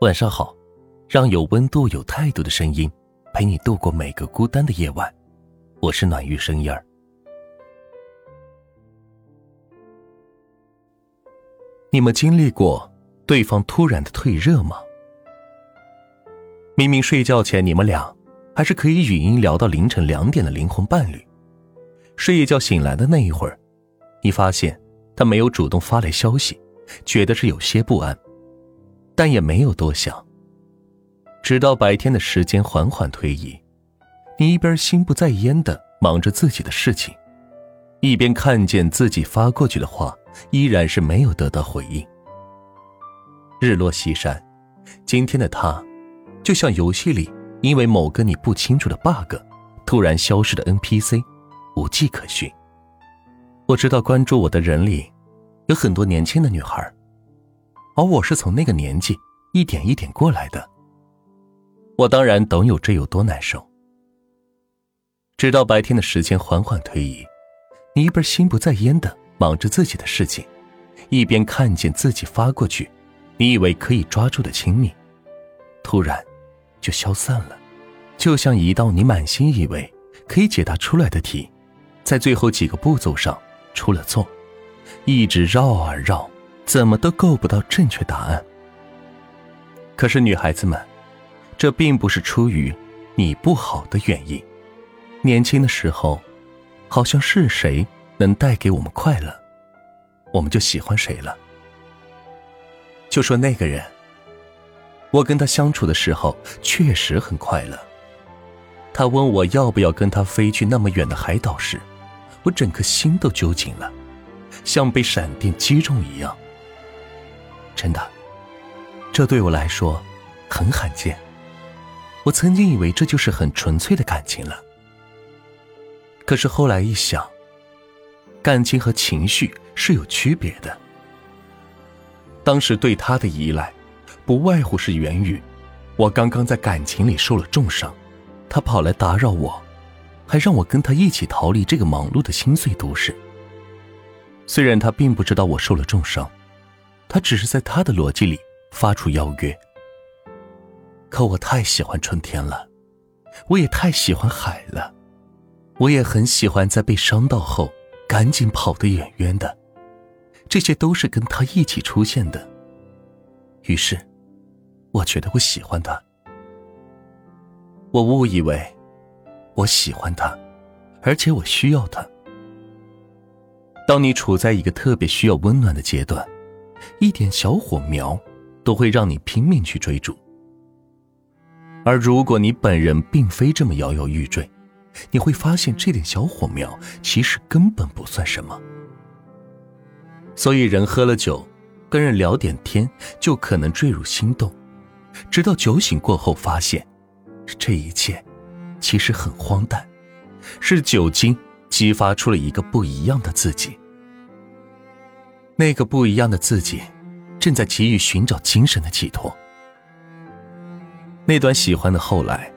晚上好，让有温度、有态度的声音陪你度过每个孤单的夜晚。我是暖玉声音儿。你们经历过对方突然的退热吗？明明睡觉前你们俩还是可以语音聊到凌晨两点的灵魂伴侣，睡一觉醒来的那一会儿，你发现他没有主动发来消息。觉得是有些不安，但也没有多想。直到白天的时间缓缓推移，你一边心不在焉的忙着自己的事情，一边看见自己发过去的话依然是没有得到回应。日落西山，今天的他，就像游戏里因为某个你不清楚的 bug，突然消失的 NPC，无迹可寻。我知道关注我的人里。有很多年轻的女孩，而我是从那个年纪一点一点过来的。我当然懂有这有多难受。直到白天的时间缓缓推移，你一边心不在焉的忙着自己的事情，一边看见自己发过去，你以为可以抓住的亲密，突然就消散了，就像一道你满心以为可以解答出来的题，在最后几个步骤上出了错。一直绕啊绕，怎么都够不到正确答案。可是女孩子们，这并不是出于你不好的原因。年轻的时候，好像是谁能带给我们快乐，我们就喜欢谁了。就说那个人，我跟他相处的时候确实很快乐。他问我要不要跟他飞去那么远的海岛时，我整颗心都揪紧了。像被闪电击中一样，真的，这对我来说很罕见。我曾经以为这就是很纯粹的感情了，可是后来一想，感情和情绪是有区别的。当时对他的依赖，不外乎是源于我刚刚在感情里受了重伤，他跑来打扰我，还让我跟他一起逃离这个忙碌的心碎都市。虽然他并不知道我受了重伤，他只是在他的逻辑里发出邀约。可我太喜欢春天了，我也太喜欢海了，我也很喜欢在被伤到后赶紧跑得远远的，这些都是跟他一起出现的。于是，我觉得我喜欢他，我误以为我喜欢他，而且我需要他。当你处在一个特别需要温暖的阶段，一点小火苗都会让你拼命去追逐。而如果你本人并非这么摇摇欲坠，你会发现这点小火苗其实根本不算什么。所以，人喝了酒，跟人聊点天就可能坠入心动，直到酒醒过后发现，这一切其实很荒诞，是酒精。激发出了一个不一样的自己，那个不一样的自己，正在急于寻找精神的寄托。那段喜欢的后来，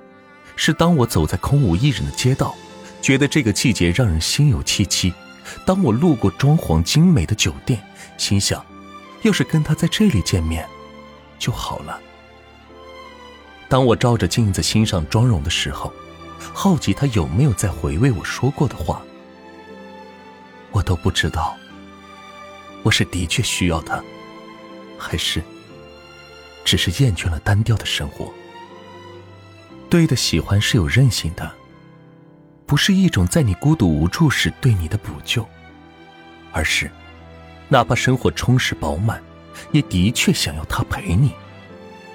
是当我走在空无一人的街道，觉得这个季节让人心有戚戚；当我路过装潢精美的酒店，心想，要是跟他在这里见面，就好了。当我照着镜子欣赏妆容的时候。好奇他有没有在回味我说过的话，我都不知道。我是的确需要他，还是只是厌倦了单调的生活？对的喜欢是有韧性的，不是一种在你孤独无助时对你的补救，而是哪怕生活充实饱满，也的确想要他陪你，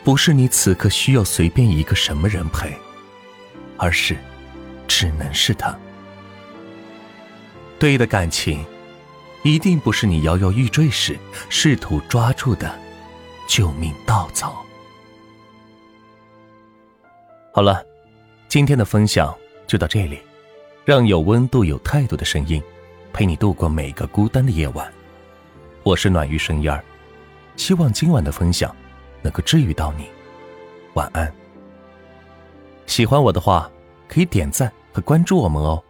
不是你此刻需要随便一个什么人陪。而是，只能是他。对的感情，一定不是你摇摇欲坠时试图抓住的救命稻草。好了，今天的分享就到这里，让有温度、有态度的声音陪你度过每个孤单的夜晚。我是暖玉声音儿，希望今晚的分享能够治愈到你。晚安。喜欢我的话，可以点赞和关注我们哦。